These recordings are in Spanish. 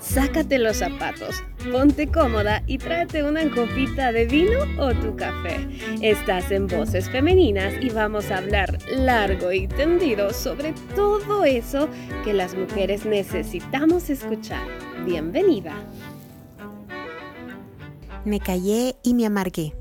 Sácate los zapatos, ponte cómoda y tráete una copita de vino o tu café. Estás en Voces Femeninas y vamos a hablar largo y tendido sobre todo eso que las mujeres necesitamos escuchar. Bienvenida. Me callé y me amargué.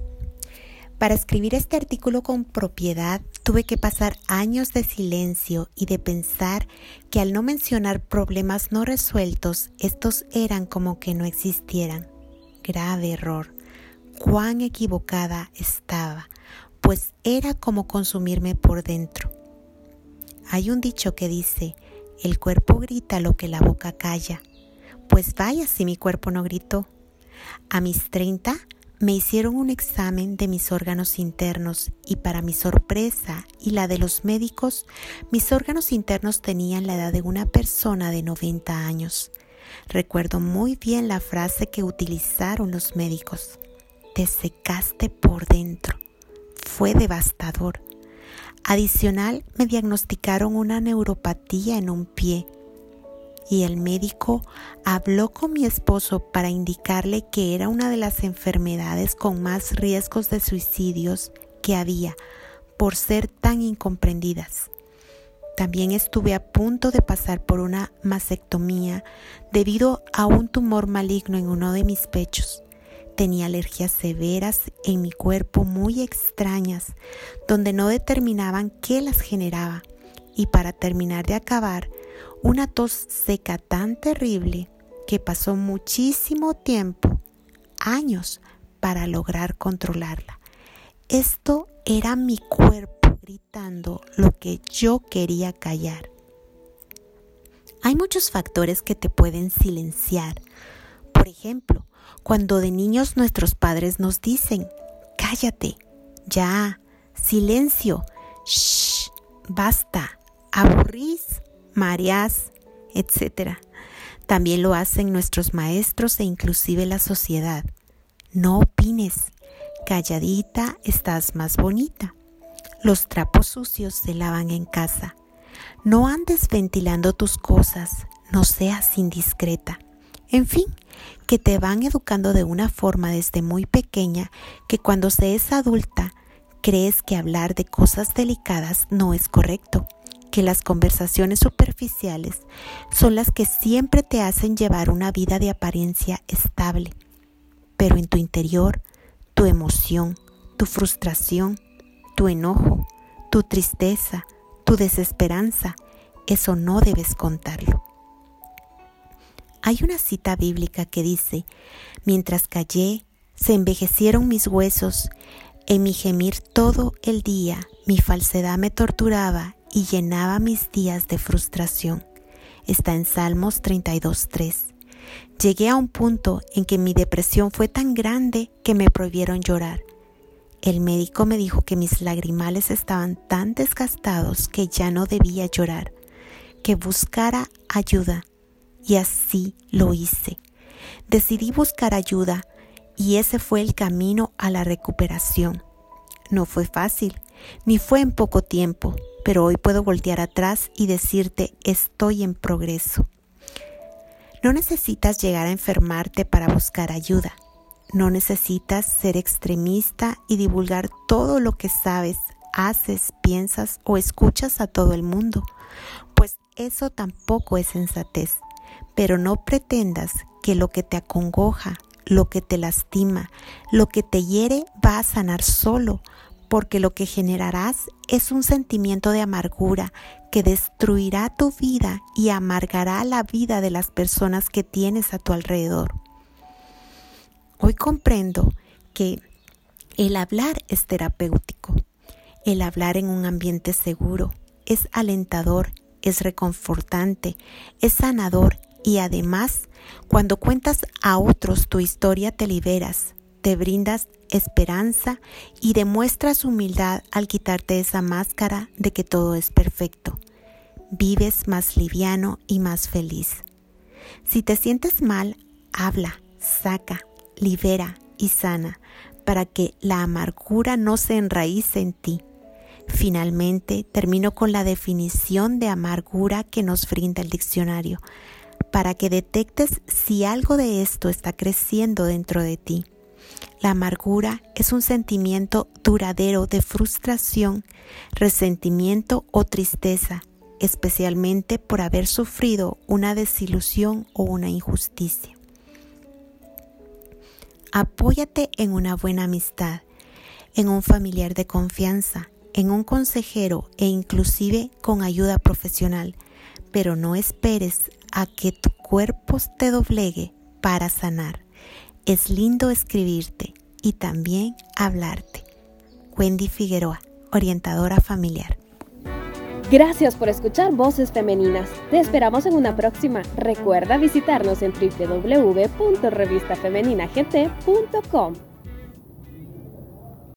Para escribir este artículo con propiedad tuve que pasar años de silencio y de pensar que al no mencionar problemas no resueltos, estos eran como que no existieran. Grave error. Cuán equivocada estaba, pues era como consumirme por dentro. Hay un dicho que dice, el cuerpo grita lo que la boca calla. Pues vaya si mi cuerpo no gritó. A mis 30 me hicieron un examen de mis órganos internos y para mi sorpresa y la de los médicos, mis órganos internos tenían la edad de una persona de 90 años. Recuerdo muy bien la frase que utilizaron los médicos. Te secaste por dentro. Fue devastador. Adicional, me diagnosticaron una neuropatía en un pie y el médico habló con mi esposo para indicarle que era una de las enfermedades con más riesgos de suicidios que había por ser tan incomprendidas. También estuve a punto de pasar por una mastectomía debido a un tumor maligno en uno de mis pechos. Tenía alergias severas en mi cuerpo muy extrañas, donde no determinaban qué las generaba. Y para terminar de acabar, una tos seca tan terrible que pasó muchísimo tiempo, años, para lograr controlarla. Esto era mi cuerpo gritando lo que yo quería callar. Hay muchos factores que te pueden silenciar. Por ejemplo, cuando de niños nuestros padres nos dicen, cállate, ya, silencio, shh, basta, aburrís, Marias, etc. También lo hacen nuestros maestros e inclusive la sociedad. No opines, calladita estás más bonita. Los trapos sucios se lavan en casa. No andes ventilando tus cosas, no seas indiscreta. En fin, que te van educando de una forma desde muy pequeña que cuando se es adulta crees que hablar de cosas delicadas no es correcto que las conversaciones superficiales son las que siempre te hacen llevar una vida de apariencia estable, pero en tu interior, tu emoción, tu frustración, tu enojo, tu tristeza, tu desesperanza, eso no debes contarlo. Hay una cita bíblica que dice, mientras callé, se envejecieron mis huesos, en mi gemir todo el día, mi falsedad me torturaba y llenaba mis días de frustración. Está en Salmos 32.3. Llegué a un punto en que mi depresión fue tan grande que me prohibieron llorar. El médico me dijo que mis lagrimales estaban tan desgastados que ya no debía llorar, que buscara ayuda. Y así lo hice. Decidí buscar ayuda y ese fue el camino a la recuperación. No fue fácil, ni fue en poco tiempo, pero hoy puedo voltear atrás y decirte estoy en progreso. No necesitas llegar a enfermarte para buscar ayuda. No necesitas ser extremista y divulgar todo lo que sabes, haces, piensas o escuchas a todo el mundo, pues eso tampoco es sensatez. Pero no pretendas que lo que te acongoja, lo que te lastima, lo que te hiere va a sanar solo, porque lo que generarás es un sentimiento de amargura que destruirá tu vida y amargará la vida de las personas que tienes a tu alrededor. Hoy comprendo que el hablar es terapéutico, el hablar en un ambiente seguro es alentador, es reconfortante, es sanador y además cuando cuentas a otros tu historia te liberas, te brindas esperanza y demuestras humildad al quitarte esa máscara de que todo es perfecto. Vives más liviano y más feliz. Si te sientes mal, habla, saca, libera y sana para que la amargura no se enraíce en ti. Finalmente, termino con la definición de amargura que nos brinda el diccionario. para que detectes si algo de esto está creciendo dentro de ti. La amargura es un sentimiento duradero de frustración, resentimiento o tristeza, especialmente por haber sufrido una desilusión o una injusticia. Apóyate en una buena amistad, en un familiar de confianza, en un consejero e inclusive con ayuda profesional, pero no esperes a que tu cuerpo te doblegue para sanar. Es lindo escribirte y también hablarte. Wendy Figueroa, orientadora familiar. Gracias por escuchar Voces Femeninas. Te esperamos en una próxima. Recuerda visitarnos en www.revistafemeninagt.com.